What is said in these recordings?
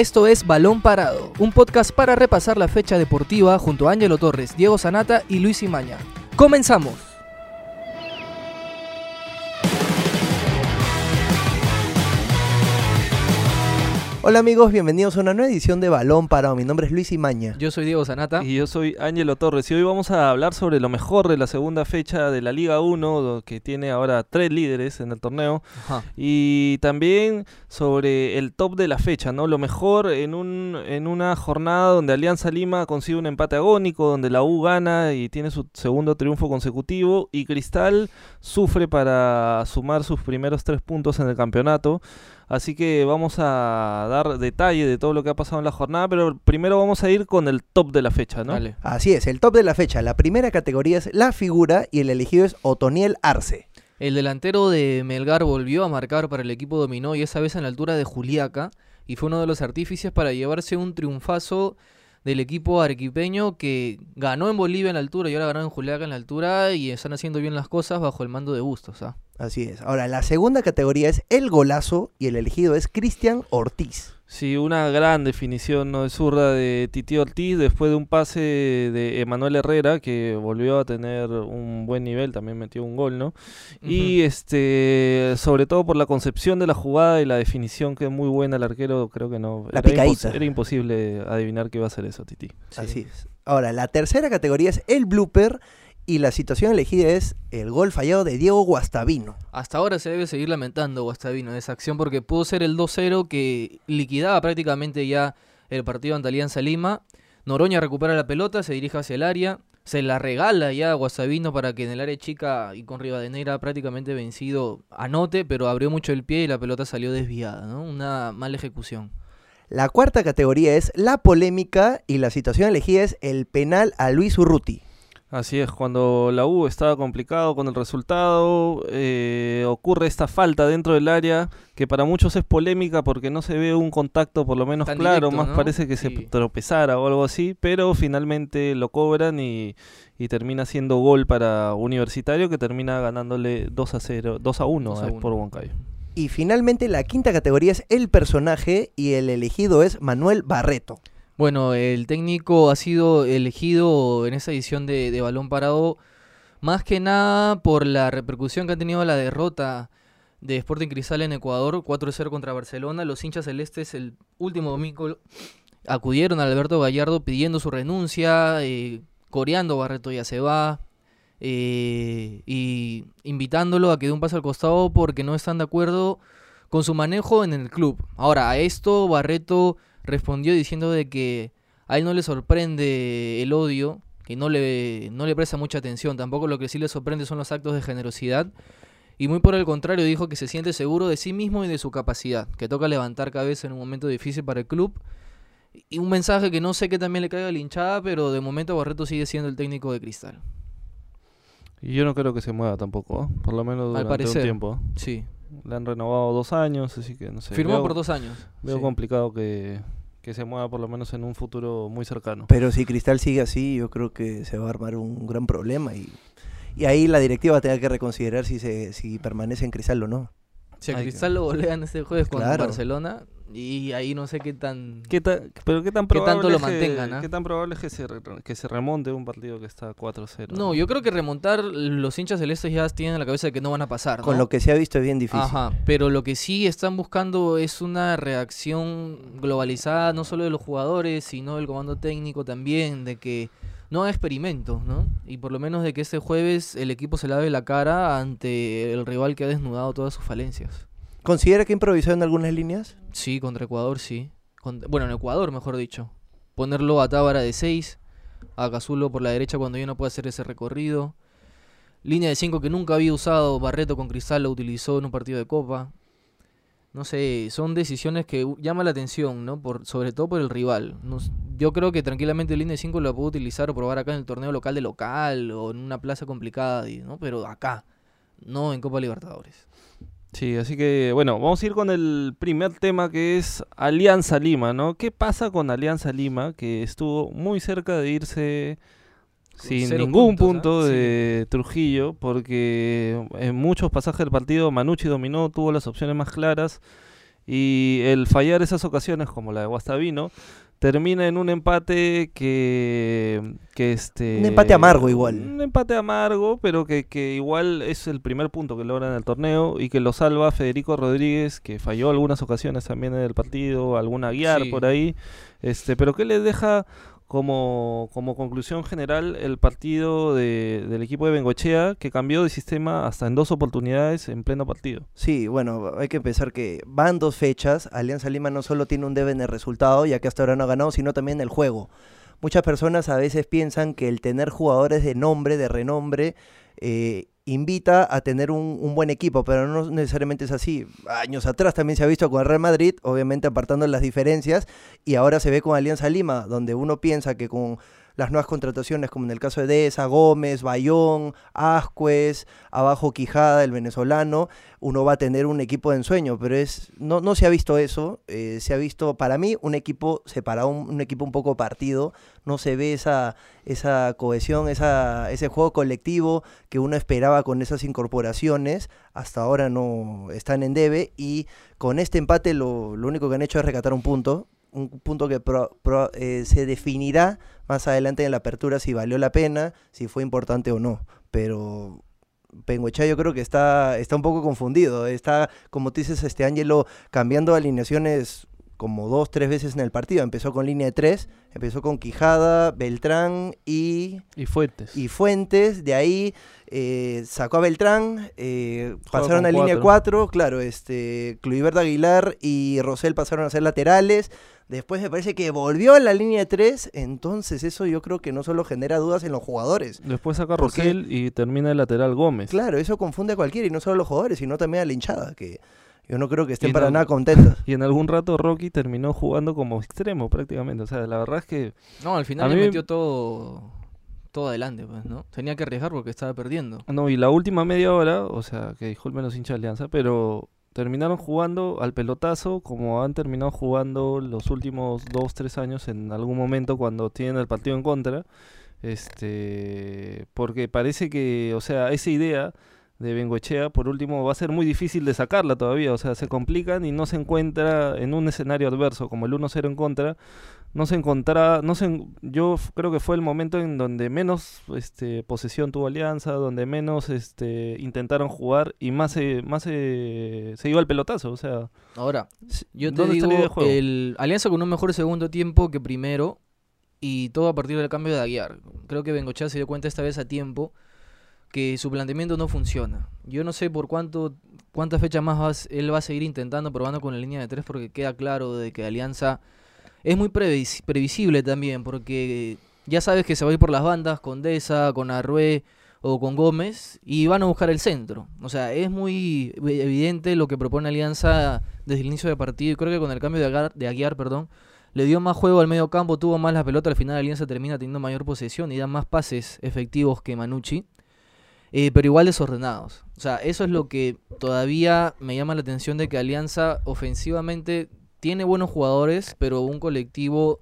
Esto es Balón Parado, un podcast para repasar la fecha deportiva junto a Ángelo Torres, Diego Sanata y Luis Imaña. ¡Comenzamos! Hola amigos, bienvenidos a una nueva edición de Balón Parado. Mi nombre es Luis Imaña. Yo soy Diego Sanata. Y yo soy Ángelo Torres y hoy vamos a hablar sobre lo mejor de la segunda fecha de la Liga 1, que tiene ahora tres líderes en el torneo. Ajá. Y también sobre el top de la fecha, ¿no? Lo mejor en, un, en una jornada donde Alianza Lima consigue un empate agónico, donde la U gana y tiene su segundo triunfo consecutivo y Cristal sufre para sumar sus primeros tres puntos en el campeonato. Así que vamos a dar detalle de todo lo que ha pasado en la jornada, pero primero vamos a ir con el top de la fecha, ¿no? Dale. Así es, el top de la fecha. La primera categoría es la figura y el elegido es Otoniel Arce. El delantero de Melgar volvió a marcar para el equipo dominó y esa vez en la altura de Juliaca y fue uno de los artífices para llevarse un triunfazo del equipo arequipeño que ganó en Bolivia en la altura y ahora ganó en Juliaca en la altura y están haciendo bien las cosas bajo el mando de Bustos. ¿ah? Así es. Ahora, la segunda categoría es el golazo y el elegido es Cristian Ortiz. Sí, una gran definición ¿no? de zurda de Titi Ortiz después de un pase de Emanuel Herrera que volvió a tener un buen nivel, también metió un gol, ¿no? Y este, sobre todo por la concepción de la jugada y la definición que es muy buena el arquero, creo que no. La era, picadita. impos- era imposible adivinar que iba a hacer eso, Titi. Así es. Ahora, la tercera categoría es el blooper y la situación elegida es el gol fallado de Diego Guastavino. Hasta ahora se debe seguir lamentando Guastavino de esa acción porque pudo ser el 2-0 que liquidaba prácticamente ya el partido ante Alianza Lima. Noroña recupera la pelota, se dirige hacia el área, se la regala ya a Guastavino para que en el área chica y con Rivadeneira prácticamente vencido anote, pero abrió mucho el pie y la pelota salió desviada, ¿no? Una mala ejecución. La cuarta categoría es la polémica y la situación elegida es el penal a Luis Urruti. Así es, cuando la U estaba complicado con el resultado, eh, ocurre esta falta dentro del área que para muchos es polémica porque no se ve un contacto por lo menos Tan claro, directo, más ¿no? parece que se tropezara o algo así, pero finalmente lo cobran y, y termina siendo gol para Universitario que termina ganándole 2 a 0, 2 a 1 2 a a 1. por Huancayo. Y finalmente la quinta categoría es el personaje y el elegido es Manuel Barreto. Bueno, el técnico ha sido elegido en esa edición de, Balón Parado más que nada por la repercusión que ha tenido la derrota de Sporting Cristal en Ecuador, 4-0 contra Barcelona. Los hinchas celestes el último domingo acudieron a Alberto Gallardo pidiendo su renuncia, eh, coreando Barreto ya se va, eh, y invitándolo a que dé un paso al costado porque no están de acuerdo con su manejo en el club. Ahora, a esto Barreto respondió diciendo de que a él no le sorprende el odio, que no le, no le presta mucha atención, tampoco lo que sí le sorprende son los actos de generosidad, y muy por el contrario dijo que se siente seguro de sí mismo y de su capacidad, que toca levantar cabeza en un momento difícil para el club, y un mensaje que no sé que también le caiga a la hinchada, pero de momento Barreto sigue siendo el técnico de Cristal. Y yo no creo que se mueva tampoco, ¿eh? por lo menos Al durante parecer. un tiempo. ¿eh? Sí, Le han renovado dos años, así que no sé. firmó veo- por dos años. Veo sí. complicado que, que se mueva por lo menos en un futuro muy cercano. Pero si Cristal sigue así, yo creo que se va a armar un gran problema y, y ahí la directiva va a tener que reconsiderar si se si permanece en Cristal o no. Si a Hay que- Cristal lo golean este jueves con Claro. Barcelona, y ahí no sé qué tan... ¿Qué ta- pero qué tan ¿Qué probable tanto lo es que- mantengan? ¿Qué tan probable es que se, re- que se remonte un partido que está 4-0? No, yo creo que remontar los hinchas celestes ya tienen en la cabeza de que no van a pasar. Con lo que se ha visto es bien difícil. Ajá, pero lo que sí están buscando es una reacción globalizada, no solo de los jugadores, sino del comando técnico también, de que no haga experimentos, ¿no? Y por lo menos de que este jueves el equipo se lave la cara ante el rival que ha desnudado todas sus falencias. ¿Considera que improvisó en algunas líneas? Sí, contra Ecuador sí. Bueno, en Ecuador, mejor dicho. Ponerlo a Tábara de 6, a Cazulo por la derecha cuando ya no puede hacer ese recorrido. Línea de 5 que nunca había usado Barreto con Cristal, lo utilizó en un partido de Copa. No sé, son decisiones que llaman la atención, ¿no? Por, sobre todo por el rival. Yo creo que tranquilamente línea de 5 la puedo utilizar o probar acá en el torneo local de local o en una plaza complicada, ¿no? Pero acá, no en Copa Libertadores. Sí, así que bueno, vamos a ir con el primer tema que es Alianza Lima, ¿no? ¿Qué pasa con Alianza Lima que estuvo muy cerca de irse sin ningún puntos, ¿ah? punto de Trujillo? Porque en muchos pasajes del partido Manucci dominó, tuvo las opciones más claras Y el fallar esas ocasiones, como la de Guastavino, termina en un empate que, que este Un empate amargo igual. un empate amargo pero que, que igual es el primer punto que logra en el torneo y que lo salva Federico Rodríguez que falló algunas ocasiones también en el partido alguna guiar Sí. por ahí este pero que le deja como, como conclusión general el partido de- del equipo de Bengochea que cambió de sistema hasta en dos oportunidades en pleno partido Sí, bueno, hay que pensar que van dos fechas. Alianza Lima no solo tiene un debe en el resultado, ya que hasta ahora no ha ganado, sino también el juego. Muchas personas a veces piensan que el tener jugadores de nombre, de renombre, eh, invita a tener un, un buen equipo, pero no necesariamente es así. Años atrás también se ha visto con el Real Madrid, obviamente apartando las diferencias, y ahora se ve con Alianza Lima, donde uno piensa que con las nuevas contrataciones, como en el caso de Deza, Gómez, Bayón, Ascuez, abajo Quijada, el venezolano, uno va a tener un equipo de ensueño, pero es no, no se ha visto eso, eh, se ha visto para mí un equipo separado, un, un equipo un poco partido, no se ve esa, esa cohesión, esa, ese juego colectivo que uno esperaba con esas incorporaciones, hasta ahora no están en debe y con este empate lo, lo único que han hecho es recatar un punto, un punto que pro- pro- eh, se definirá más adelante en la apertura si valió la pena, si fue importante o no, pero Penguechá yo creo que está, está un poco confundido. Está, como tú dices, este Ángelo cambiando alineaciones como dos, tres veces en el partido. Empezó con línea de tres, empezó con Quijada, Beltrán y, y Fuentes y Fuentes. De ahí eh, sacó a Beltrán, eh, pasaron a línea cuatro. 4. Claro, este, Cluivert Aguilar y Rosell pasaron a ser laterales. Después me parece que volvió a la línea de 3, entonces eso yo creo que no solo genera dudas en los jugadores, después saca. Rosell y termina el lateral Gómez Claro, eso confunde a cualquiera y no solo a los jugadores, sino también a la hinchada, que yo no creo que estén para nada contentos. Y en algún rato Rocky terminó jugando como extremo prácticamente. O sea, la verdad es que No, al final le mí- metió todo, todo adelante, pues, ¿no? Tenía que arriesgar porque estaba perdiendo. No, y la última media hora, o sea, que disculpen los hinchas de Alianza, pero terminaron jugando al pelotazo como han terminado jugando los últimos dos, tres años en algún momento cuando tienen el partido en contra. Este, porque parece que, o sea, esa idea de Bengoechea, por último, va a ser muy difícil de sacarla todavía. O sea, se complican y no se encuentra en un escenario adverso como el 1-0 en contra. No se encontraba, no se, yo creo que fue el momento en donde menos este, posesión tuvo Alianza, donde menos este, intentaron jugar y más, se, más se, se iba al pelotazo. O sea, Ahora, yo te ¿dónde está la idea de digo, juego? el Alianza con un mejor segundo tiempo que primero y todo a partir del cambio de Aguiar. Creo que Bengochea se dio cuenta esta vez a tiempo que su planteamiento no funciona. Yo no sé por cuánto cuántas fechas más él va a seguir intentando probando con la línea de tres porque queda claro de que Alianza es muy previs- previsible también porque ya sabes que se va a ir por las bandas con Deza, con Arrué o con Gómez y van a buscar el centro. O sea, es muy evidente lo que propone Alianza desde el inicio del partido y creo que con el cambio de Aguiar, de Aguiar, perdón, le dio más juego al medio campo, tuvo más la pelota, al final Alianza termina teniendo mayor posesión y da más pases efectivos que Manucci, eh, pero igual desordenados. O sea, eso es lo que todavía me llama la atención de que Alianza ofensivamente tiene buenos jugadores, pero un colectivo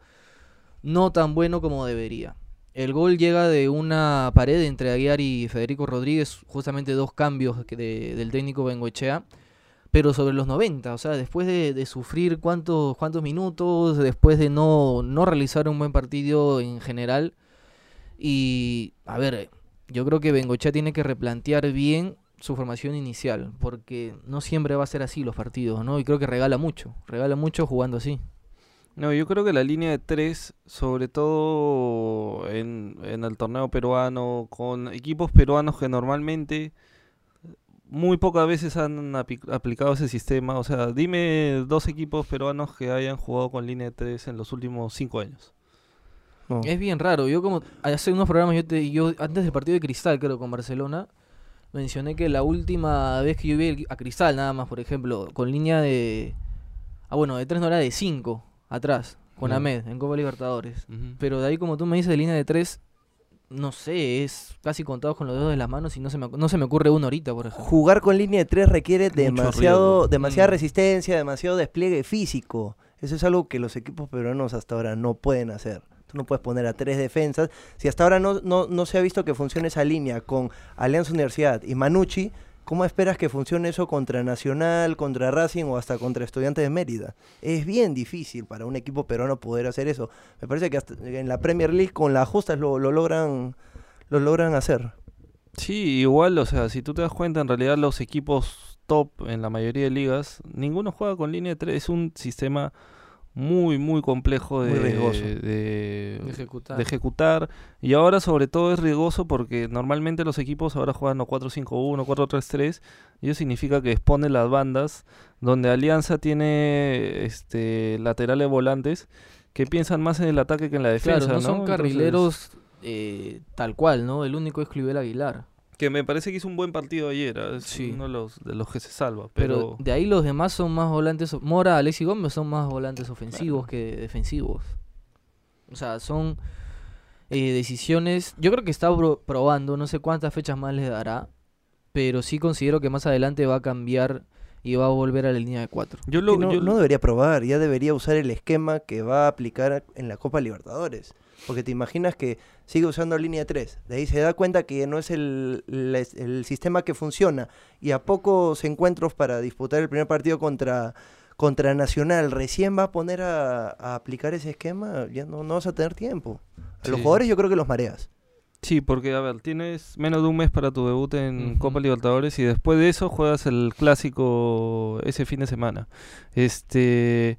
no tan bueno como debería. El gol llega de una pared entre Aguiar y Federico Rodríguez, justamente dos cambios del técnico Bengoechea, pero sobre los 90, o sea, después de, de sufrir cuántos, cuántos minutos, después de no, no realizar un buen partido en general. Y, a ver, yo creo que Bengochea tiene que replantear bien su formación inicial, porque no siempre va a ser así los partidos, ¿no? Y creo que regala mucho, regala mucho jugando así. No, yo creo que la línea de tres, sobre todo en, en el torneo peruano, con equipos peruanos que normalmente muy pocas veces han aplicado ese sistema. O sea, dime dos equipos peruanos que hayan jugado con línea de tres en los últimos cinco años. No. Es bien raro. Yo como hace unos programas, yo, te, yo antes del partido de Cristal, creo, con Barcelona, mencioné que la última vez que yo vi a Cristal, nada más, por ejemplo, con línea de... Ah, bueno, de 3 no era de 5, atrás, con. Ahmed, en Copa Libertadores. Pero de ahí, como tú me dices, de línea de 3, no sé, es casi contado con los dedos de las manos y no se me, no se me ocurre uno ahorita, por ejemplo. Jugar con línea de 3 requiere Mucho demasiado, demasiada Mm. resistencia, demasiado despliegue físico. Eso es algo que los equipos peruanos hasta ahora no pueden hacer. Tú no puedes poner a tres defensas. Si hasta ahora no, no, no se ha visto que funcione esa línea con Alianza Universidad y Manucci, ¿Cómo esperas que funcione eso contra Nacional, contra Racing o hasta contra Estudiantes de Mérida? Es bien difícil para un equipo peruano poder hacer eso. Me parece que en la Premier League con las justas lo, lo logran lo logran hacer. Sí, igual, o sea, si tú te das cuenta, en realidad los equipos top en la mayoría de ligas, ninguno juega con línea de 3. Es un sistema muy, muy complejo de, Muy riesgoso. de- De ejecutar. de ejecutar. Y ahora sobre todo es riesgoso porque normalmente los equipos ahora juegan o 4-5-1, 4-3-3. Y eso significa que expone las bandas donde Alianza tiene este laterales volantes que piensan más en el ataque que en la defensa. Claro, no son Entonces, carrileros eh, tal cual, ¿no? El único es Clivel Aguilar. Que me parece que hizo un buen partido ayer. ¿ah? Es Sí. uno de los, de los que se salva. Pero Pero, de ahí los demás son más volantes. Mora, Alexis Gómez son más volantes ofensivos que defensivos. O sea, son eh, decisiones. Yo creo que está pro- probando, no sé cuántas fechas más le dará. Pero sí considero que más adelante va a cambiar y va a volver a la línea de cuatro. yo lo, no, yo- no debería probar, ya debería usar el esquema que va a aplicar en la Copa Libertadores. Porque te imaginas que sigue usando línea 3. De ahí se da cuenta que no es el, el sistema que funciona. Y a pocos encuentros para disputar el primer partido contra, contra Nacional, recién va a poner a, a aplicar ese esquema, ya no, no vas a tener tiempo. A los jugadores yo creo que los mareas. Sí, porque a ver, tienes menos de un mes para tu debut en. Copa Libertadores y después de eso juegas el clásico ese fin de semana. Este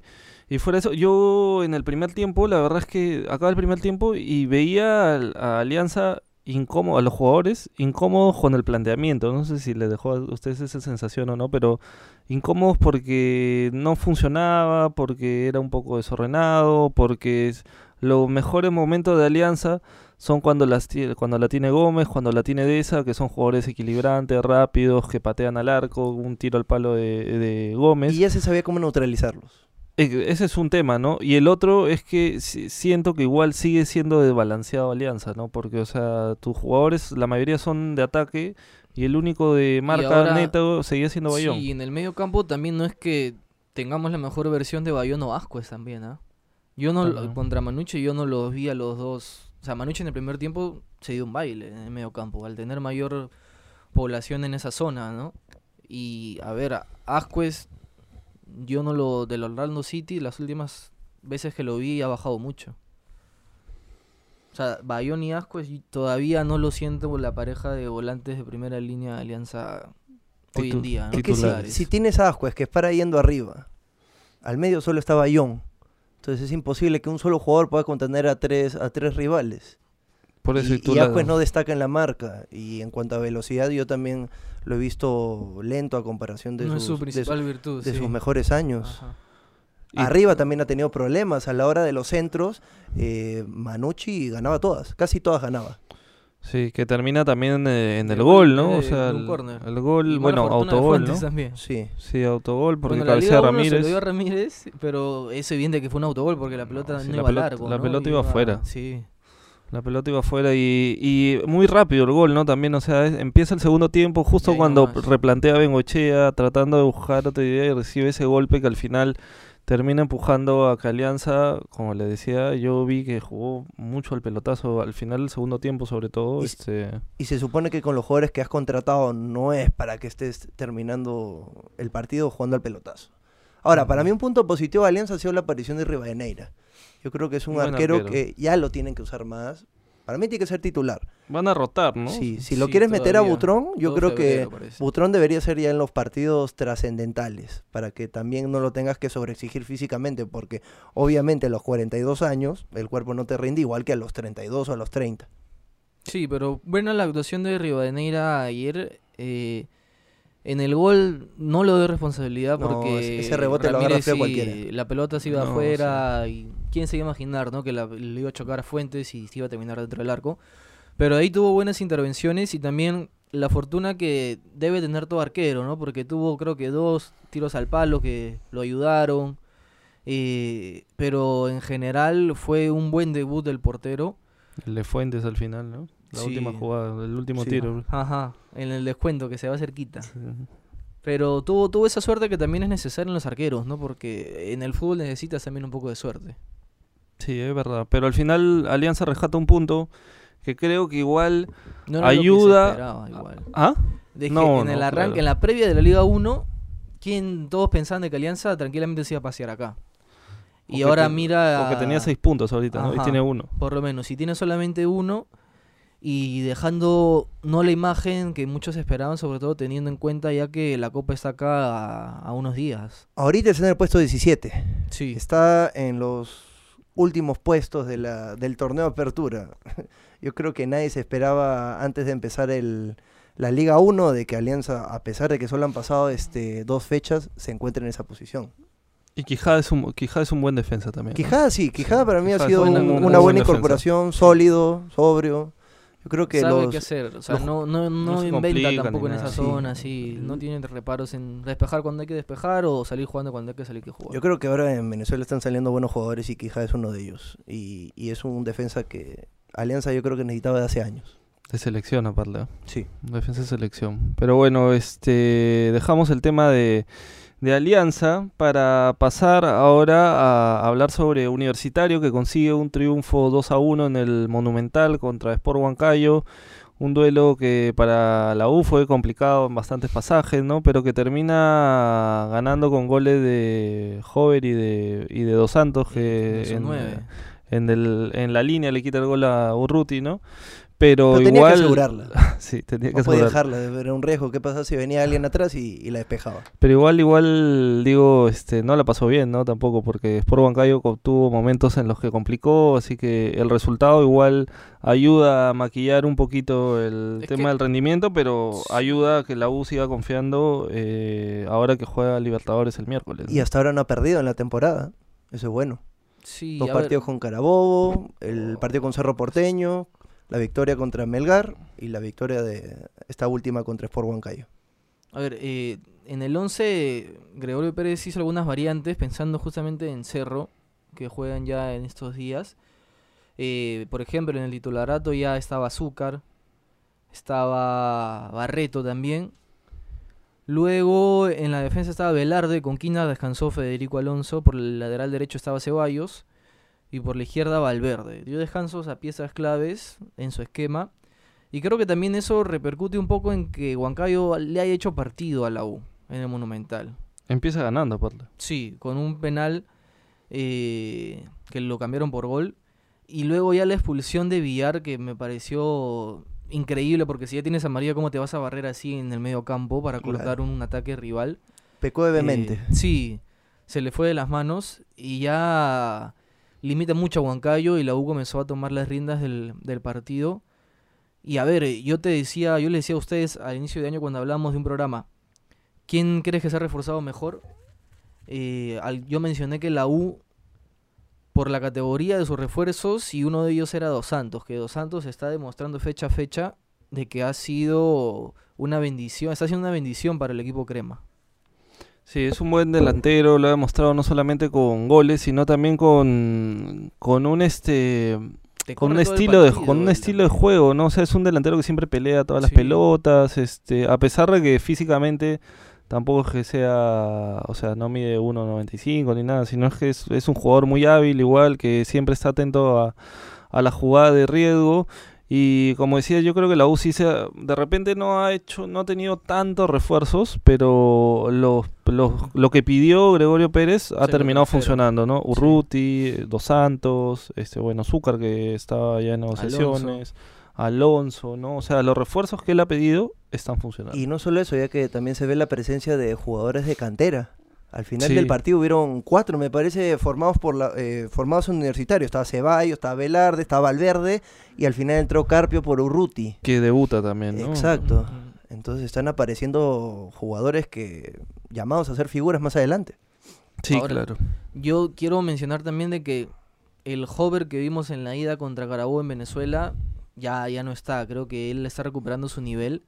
y fuera eso, yo en el primer tiempo, la verdad es que acaba el primer tiempo y veía a, Alianza incómodo, a los jugadores incómodos con el planteamiento. No sé si les dejó a ustedes esa sensación o no, pero incómodos porque no funcionaba, porque era un poco desordenado, porque los mejores momentos de Alianza son cuando, las, cuando la tiene Gómez, cuando la tiene Deza, que son jugadores equilibrantes, rápidos, que patean al arco, un tiro al palo de Gómez. Y ya se sabía cómo neutralizarlos. Eh, Ese es un tema, ¿no? Y el otro es que si- siento que igual sigue siendo desbalanceado Alianza, ¿no? Porque, o sea, tus jugadores, la mayoría son de ataque y el único de marca ahora- neto seguía siendo Bayón. Sí, y en el medio campo también no es que tengamos la mejor versión de Bayón o Ascuez también, ¿ah? Yo no, Ajá. contra Manucci yo no los vi a los dos. O sea, Manucci en el primer tiempo se dio un baile en el medio campo, al tener mayor población en esa zona, ¿no? Y a ver, Ascuez, yo no lo. Del Orlando City, las últimas veces que lo vi ha bajado mucho. O sea, Bayón y Ascuez todavía no lo siento por la pareja de volantes de primera línea de Alianza hoy en día. ¿no? Es que si, Titulares. si tienes a Ascuez que es para yendo arriba, al medio solo está Bayón. Entonces es imposible que un solo jugador pueda contener a tres, a tres rivales. Por eso y, tú y la- Ascuez no destaca en la marca. Y en cuanto a velocidad, yo también lo he visto lento a comparación de, no sus, su de, principal su- virtud. de sí. sus mejores años. Ajá. y- Arriba también ha tenido problemas. A la hora de los centros, eh, Manucci ganaba todas. Casi todas ganaba. Sí, que termina también eh, en el gol, ¿no? de- O sea, el, gol, bueno, autogol, Fuentes ¿no? también. Sí. Sí, autogol, porque Bueno, cabecea uno se Ramírez. lo dio a Ramírez, pero es evidente que fue un autogol porque la pelota no, sí, la iba pelota- largo. la ¿no? pelota iba afuera. Sí. La pelota iba afuera y, y muy rápido el gol, ¿no? También, o sea, es- empieza el segundo tiempo justo cuando nomás. replantea Bengochea, tratando de buscar otra idea y recibe ese golpe que al final termina empujando a que Alianza, como le decía, yo vi que jugó mucho al pelotazo al final del segundo tiempo sobre todo. Y Este, Y se supone que con los jugadores que has contratado no es para que estés terminando el partido jugando al pelotazo. Ahora, para mí un punto positivo de Alianza ha sido la aparición de Rivadeneira. Yo creo que es un Buen arquero, arquero. que ya lo tienen que usar más. Para mí tiene que ser titular. van a rotar, ¿no? Sí, si lo Sí, quieres meter a. Butrón, yo Todo creo que parece. Butrón debería ser ya en los partidos trascendentales, para que también no lo tengas que sobreexigir físicamente, porque obviamente a los 42 años el cuerpo no te rinde igual que a los 32 o a los 30. Sí, pero bueno, la actuación de Rivadeneira ayer, eh, en el gol no lo doy responsabilidad No, porque ese- ese rebote lo agarra Ramírez feo cualquiera. La pelota se iba No, afuera y quién se iba a imaginar, ¿no? Que la- le iba a chocar a Fuentes y se iba a terminar dentro del arco. Pero ahí tuvo buenas intervenciones y también la fortuna que debe tener todo arquero, ¿no? Porque tuvo creo que dos tiros al palo que lo ayudaron. eh, pero en general fue un buen debut del portero. El de Fuentes al final, ¿no? La última jugada, el último Sí. tiro. Ajá, en el descuento que se va cerquita. Sí. Pero tuvo, tuvo esa suerte que también es necesaria en los arqueros, ¿no? Porque en el fútbol necesitas también un poco de suerte. Sí, es verdad. Pero al final Alianza rescata un punto que creo que igual No era lo que se ayuda- esperaba igual. ¿Ah? De que No, en el arranque, claro. en la previa de la Liga 1, quien todos pensaban de que Alianza tranquilamente se iba a pasear acá. Y O ahora mira. Porque tenía seis puntos ahorita, ¿no? Y tiene uno. Por lo menos, si tiene solamente uno y dejando no la imagen que muchos esperaban, sobre todo teniendo en cuenta ya que la Copa está acá a, a unos días. Ahorita está en el puesto 17. Sí. Está en los últimos puestos de la, del torneo apertura. Yo creo que nadie se esperaba antes de empezar el, la Liga 1 de que Alianza, a pesar de que solo han pasado este, dos fechas, se encuentre en esa posición. Y Quijada es un, Quijada es un buen defensa también. ¿no? Quijada sí, Quijada para mí ha sido un- una- buena defensa. incorporación, sólido, sobrio. Yo creo que sabe los, qué hacer, o sea, los- no, no, no, inventa tampoco en esa. Sí. zona, sí, no tiene reparos en despejar cuando hay que despejar o salir jugando cuando hay que salir que jugar. Yo creo que ahora en Venezuela están saliendo buenos jugadores y Quijada es uno de ellos. Y, y es un defensa que Alianza yo creo que necesitaba de hace años. De selección aparte. Sí. Defensa de selección. Pero bueno, este dejamos el tema de, de Alianza para pasar ahora a hablar sobre Universitario que consigue un triunfo 2 a 1 en el Monumental contra Sport Huancayo. Un duelo que para la U fue complicado en bastantes pasajes, ¿no? Pero que termina ganando con goles de Hover y de, y de Dos Santos que en, en, el- en la línea le quita el gol a Urruti, ¿no? Pero, Pero tenía que igual asegurarla. sí, tenía que No podía asegurarla. dejarla, era un riesgo. ¿Qué pasaba si venía alguien atrás y, y la despejaba? Pero igual, igual, digo, este, no la pasó bien, ¿no? Tampoco, porque Sport Huancayo co- tuvo momentos en los que complicó, así que el resultado igual ayuda a maquillar un poquito el Es tema que- del rendimiento, pero ayuda a que la U siga confiando eh, ahora que juega Libertadores el miércoles. Y hasta ahora no ha perdido en la temporada. Eso es bueno. Sí, Dos a ver, partidos con Carabobo, el partido con Cerro Porteño, la victoria contra Melgar y la victoria de esta última contra Sport Huancayo. A ver, eh, en el 11 Gregorio Pérez hizo algunas variantes pensando justamente en Cerro, que juegan ya en estos días. Eh, por ejemplo, en el titularato ya estaba Azúcar, estaba Barreto también. Luego en la defensa estaba Velarde, con Quina descansó Federico Alonso, por el lateral derecho estaba Ceballos y por la izquierda Valverde. Dio descansos a piezas claves en su esquema. Y creo que también eso repercute un poco en que Huancayo le haya hecho partido a la U en el Monumental. Empieza ganando, aparte. Sí, con un penal eh, que lo cambiaron por gol. Y luego ya la expulsión de Villar que me pareció increíble porque si ya tienes a María, ¿cómo te vas a barrer así en el medio campo para Claro. colocar un ataque rival? Pecó de. Eh, sí, se le fue de las manos y ya limita mucho a Huancayo y la U comenzó a tomar las riendas del, del partido. Y a ver, yo te decía, yo le decía a ustedes al inicio de año cuando hablábamos de un programa, ¿quién crees que se ha reforzado mejor? Eh, yo mencioné que la U, por la categoría de sus refuerzos, y uno de ellos era Dos Santos, que Dos Santos está demostrando fecha a fecha de que ha sido una bendición, está siendo una bendición para el equipo crema. Sí, es un buen delantero, lo ha demostrado no solamente con goles, sino también con, con un este Te con un estilo de con un estilo de juego, ¿no? O sea, es un delantero que siempre pelea todas las Sí. pelotas, este, a pesar de que físicamente tampoco es que sea, o sea, no mide 1.95 ni nada, sino es que es, es un jugador muy hábil igual, que siempre está atento a, a la jugada de riesgo. Y como decía, yo creo que la U sí se, de repente no ha hecho, no ha tenido tantos refuerzos, pero los, los- lo que pidió Gregorio Pérez ha lo terminado funcionando, ¿no? Sí. Urruti, Dos Santos, este bueno, Zúcar que estaba ya en negociaciones, Alonso, ¿no? O sea, los refuerzos que él ha pedido están funcionando. Y no solo eso, ya que también se ve la presencia de jugadores de cantera. Al final Sí. del partido hubieron cuatro, me parece, formados por la, eh, formados en universitario. Estaba Ceballos, estaba Velarde, estaba Valverde y al final entró Carpio por Urruti. Que debuta también, ¿no? Exacto. Entonces están apareciendo jugadores que llamados a ser figuras más adelante. Sí, Ahora, claro. Yo quiero mencionar también de que el hover que vimos en la ida contra Carabobo en Venezuela ya, ya no está. Creo que él está recuperando su nivel.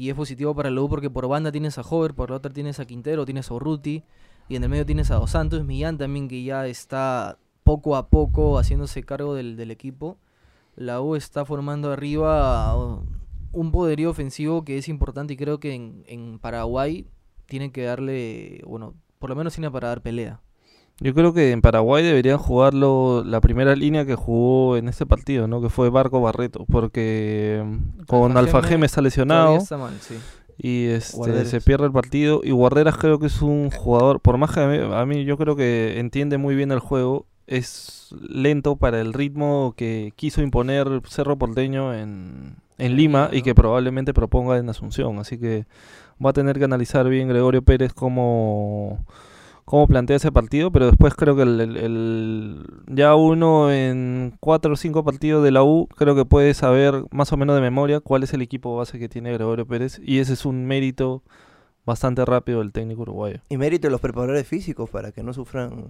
Y es positivo para la U porque por banda tienes a Hover, por la otra tienes a Quintero, tienes a Urruti. Y en el medio tienes a Dos Santos, Millán también que ya está poco a poco haciéndose cargo del, equipo. La U está formando arriba un poderío ofensivo que es importante y creo que en, en Paraguay tienen que darle, bueno, por lo menos tiene para dar pelea. Yo creo que en Paraguay deberían jugarlo la primera línea que jugó en este partido, ¿no? Que fue Barco Barreto, porque mm, con Alfajeme Alfajeme está lesionado está mal, sí. y este, Guarderas. se pierde el partido. Y Guarderas creo que es un jugador, por más que a mí, a mí yo creo que entiende muy bien el juego, es lento para el ritmo que quiso imponer Cerro Porteño en, en Lima y que probablemente proponga en Asunción. Así que va a tener que analizar bien Gregorio Pérez cómo, cómo plantea ese partido, pero después creo que el, el- el- ya uno en cuatro o cinco partidos de la U creo que puede saber más o menos de memoria cuál es el equipo base que tiene Gregorio Pérez y ese es un mérito bastante rápido del técnico uruguayo. Y mérito de los preparadores físicos para que no sufran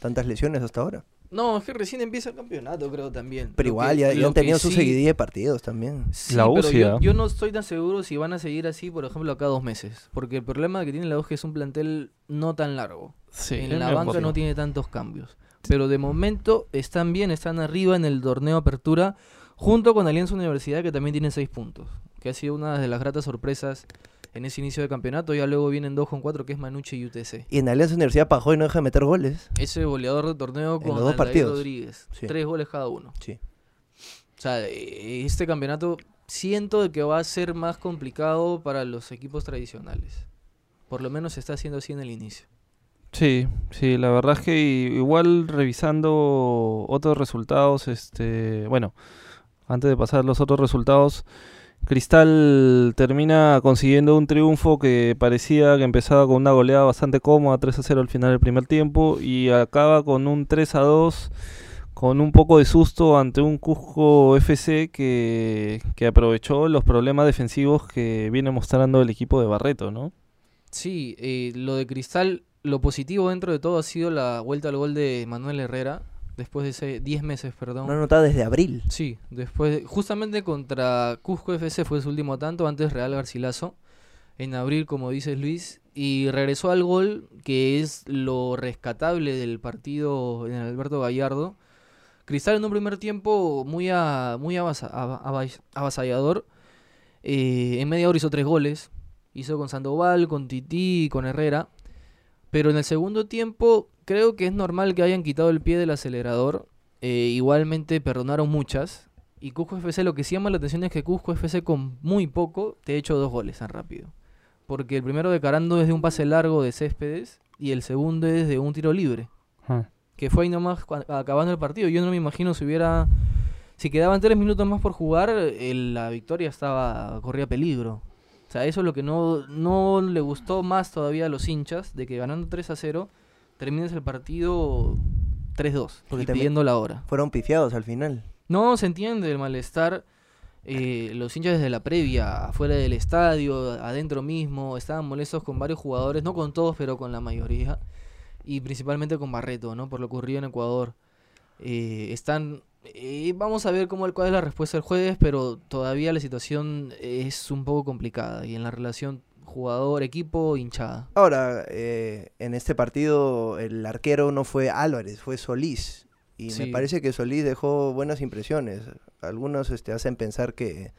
tantas lesiones hasta ahora. No, es que recién empieza el campeonato, creo también. Pero Lo igual que- ya, han tenido su sí- seguidilla de partidos también. Sí, La U pero sí, yo, yo no estoy tan seguro si van a seguir así, por ejemplo, acá dos meses. Porque el problema que tiene la U es que es un plantel no tan largo. en la banca no tiene tantos cambios. Pero de momento están bien, están arriba en el torneo Apertura, junto con Alianza Universidad, que también tiene seis puntos. Que ha sido una de las gratas sorpresas en ese inicio de campeonato. Ya luego vienen dos con cuatro, que es Manucci y UTC. Y en Alianza Universidad Pajoy no deja de meter goles. Ese goleador de torneo con los dos partidos. Rodríguez. Sí. Tres goles cada uno. Sí. O sea, eh, este campeonato siento de que va a ser más complicado para los equipos tradicionales. Por lo menos se está haciendo así en el inicio. Sí, sí, la verdad es que igual revisando otros resultados, este, bueno, antes de pasar los otros resultados, Cristal termina consiguiendo un triunfo que parecía que empezaba con una goleada bastante cómoda, 3 a 0 al final del primer tiempo, y acaba con un 3 a 2 con un poco de susto ante un Cusco FC que, que aprovechó los problemas defensivos que viene mostrando el equipo de Barreto, ¿no? Sí, eh, lo de Cristal, lo positivo dentro de todo ha sido la vuelta al gol de Manuel Herrera, después de ese 10 meses, perdón. Una anotada desde abril. Sí, después, justamente contra Cusco FC fue su último tanto, antes Real Garcilaso, en abril, como dices Luis, y regresó al gol, que es lo rescatable del partido en Alberto Gallardo. Cristal en un primer tiempo muy, a- muy avasa- ava- avas- avasallador. Eh, en media hora hizo tres goles. Hizo con Sandoval, con Tití con Herrera. Pero en el segundo tiempo creo que es normal que hayan quitado el pie del acelerador. Eh, igualmente perdonaron muchas. Y Cusco FC lo que sí llama la atención es que Cusco FC con muy poco te ha hecho dos goles tan rápido. Porque el primero de Carando es de un pase largo de Céspedes y el segundo es de un tiro libre. Que fue ahí nomás acabando el partido. Yo no me imagino si hubiera... Si quedaban tres minutos más por jugar, el- la victoria estaba corría peligro. O sea, eso es lo que no, no le gustó más todavía a los hinchas, de que ganando 3 a 0, termines el partido 3-2 Porque y pidiendo la hora. Fueron pifiados al final. No, se entiende el malestar. eh, los hinchas desde la previa, afuera del estadio, adentro mismo, estaban molestos con varios jugadores, no con todos, pero con la mayoría. Y principalmente con Barreto, ¿no? Por lo ocurrido en Ecuador. Eh, están... eh, vamos a ver cómo, cuál es la respuesta el jueves, pero todavía la situación es un poco complicada. Y en la relación jugador-equipo, hinchada. Ahora, eh, en este partido el arquero no fue Álvarez, fue Solís. Y Sí. me parece que Solís dejó buenas impresiones. Algunos este, hacen pensar que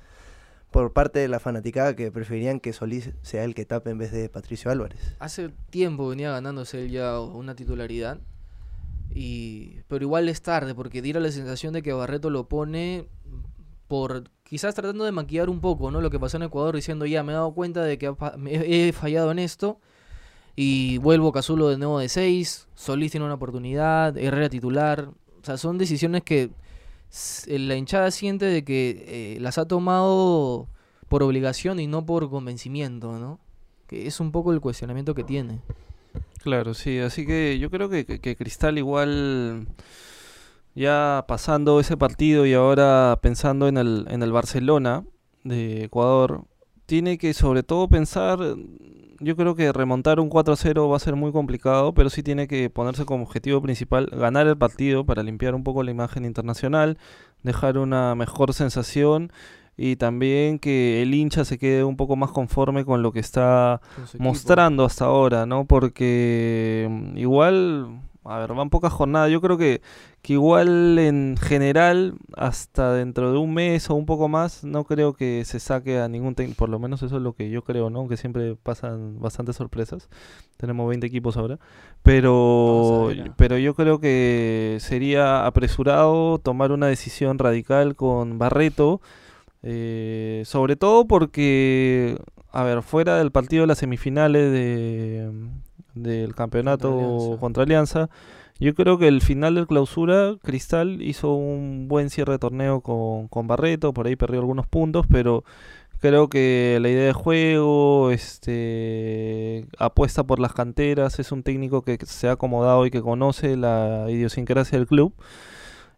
por parte de la fanaticada que preferían que Solís sea el que tape en vez de Patricio Álvarez. Hace tiempo venía ganándose él ya una titularidad. Y, pero igual es tarde, porque diera la sensación de que Barreto lo pone por quizás tratando de maquillar un poco ¿no? lo que pasó en Ecuador, diciendo ya me he dado cuenta de que he fallado en esto. Y vuelvo Cazulo de nuevo de 6. Solís tiene una oportunidad. Herrera titular. O sea, son decisiones que s- la hinchada siente de que eh, las ha tomado por obligación y no por convencimiento, ¿no? Que es un poco el cuestionamiento que tiene. Claro, sí, así que yo creo que Cristal igual ya pasando ese partido y ahora pensando en el, en el Barcelona de Ecuador, tiene que sobre todo pensar, yo creo que remontar un 4-0 va a ser muy complicado, pero sí tiene que ponerse como objetivo principal ganar el partido para limpiar un poco la imagen internacional, dejar una mejor sensación y también que el hincha se quede un poco más conforme con lo que está mostrando hasta ahora, ¿no? Porque mm, igual a ver, van pocas jornadas. Yo creo que, que igual en general, hasta dentro de un mes o un poco más, no creo que se saque a ningún técnico. Por lo menos eso es lo que yo creo, ¿no? Aunque siempre pasan bastantes sorpresas. Tenemos 20 equipos ahora. Pero, ah. pero yo creo que sería apresurado tomar una decisión radical con Barreto. eh, sobre todo porque, a ver, fuera del partido de las semifinales de, del campeonato Alianza. contra Alianza, yo creo que el final del clausura, Cristal hizo un buen cierre de torneo con, con Barreto, por ahí perdió algunos puntos, pero creo que la idea de juego, este, apuesta por las canteras, es un técnico que se ha acomodado y que conoce la idiosincrasia del club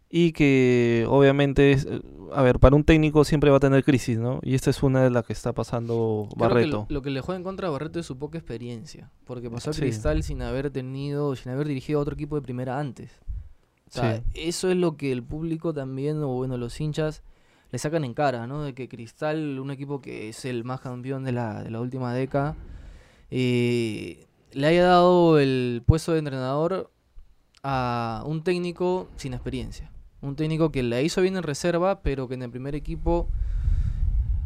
y que obviamente, es, a ver, para un técnico siempre va a tener crisis, ¿no? Y esta es una de las que está pasando Creo que Barreto. lo, lo que le juega en contra a Barreto es su poca experiencia. Porque pasó a Sí. Cristal sin haber tenido, sin haber dirigido a otro equipo de primera antes. O sea, Sí. eso es lo que el público también, o bueno, los hinchas, le sacan en cara, ¿no? De que Cristal, un equipo que es el más campeón de la, de la última década, eh, le haya dado el puesto de entrenador a un técnico sin experiencia. Un técnico que la hizo bien en reserva, pero que en el primer equipo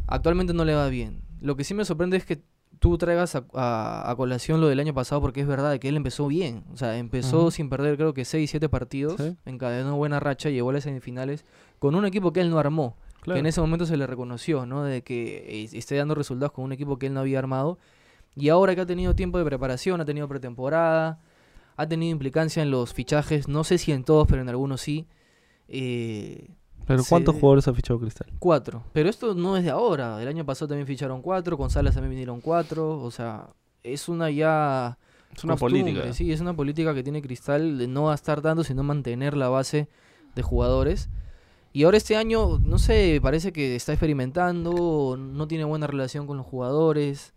actualmente no le va bien. Lo que sí me sorprende es que tú traigas a, a- a colación lo del año pasado, porque es verdad que él empezó bien. O sea, empezó sin perder creo que 6, 7 partidos, Sí. encadenó buena racha, llegó a las semifinales con un equipo que él no armó. Claro. Que en ese momento se le reconoció, ¿no? De que eh, esté dando resultados con un equipo que él no había armado. Y ahora que ha tenido tiempo de preparación, ha tenido pretemporada, ha tenido implicancia en los fichajes, no sé si en todos, pero en algunos sí. Eh, Pero se- ¿cuántos jugadores ha fichado Cristal? Cuatro. Pero esto no es de ahora. El año pasado también ficharon cuatro. Con Salas también vinieron cuatro. O sea, es una ya. Es una costumbre, política. Sí, es una política que tiene Cristal de no gastar tanto, sino mantener la base de jugadores. Y ahora este año, no sé, parece que está experimentando, no tiene buena relación con los jugadores.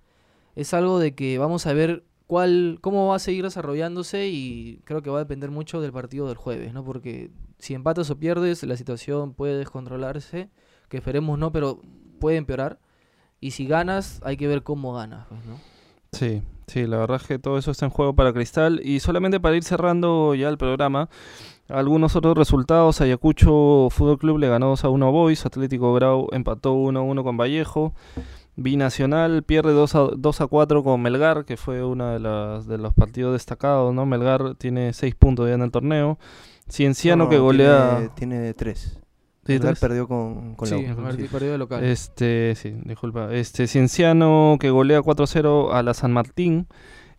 Es algo de que vamos a ver cuál, cómo va a seguir desarrollándose y creo que va a depender mucho del partido del jueves, ¿no? Porque si empatas o pierdes, la situación puede descontrolarse, que esperemos no, pero puede empeorar. Y si ganas, hay que ver cómo ganas, pues, ¿no? Sí, sí, la verdad es que todo eso está en juego para Cristal. Y solamente para ir cerrando ya el programa, algunos otros resultados. Ayacucho Fútbol Club le ganó 2 a 1 a Boys, Atlético Grau empató 1 a 1 con Vallejo. Binacional pierde 2 a, 2 a 4 con Melgar, que fue uno de, las, de los partidos destacados, ¿no? Melgar tiene 6 puntos ya en el torneo. Cienciano No, que golea... Tiene, tiene tres. ¿Tiene Melgar tres? perdió con, con sí, la U. Sí. perdió de local. Este, sí, disculpa. Este, Cienciano que golea 4-0 a la San Martín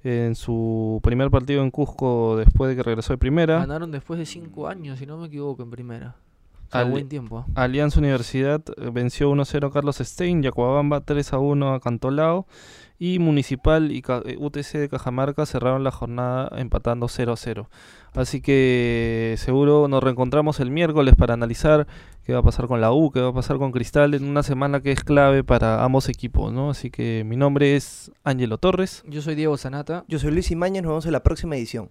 en su primer partido en Cusco después de que regresó de primera. Ganaron después de cinco años, si no me equivoco, en primera. Alianza Universidad eh, venció 1-0 a Carlos Stein, Yacuabamba 3-1 a Cantolao y Municipal y Ca- eh, UTC de Cajamarca cerraron la jornada empatando 0-0. Así que seguro nos reencontramos el miércoles para analizar qué va a pasar con la U, qué va a pasar con Cristal en una semana que es clave para ambos equipos, ¿no? Así que mi nombre es Ángelo Torres. Yo soy Diego Sanata. Yo soy Luis Imañez, nos vemos en la próxima edición.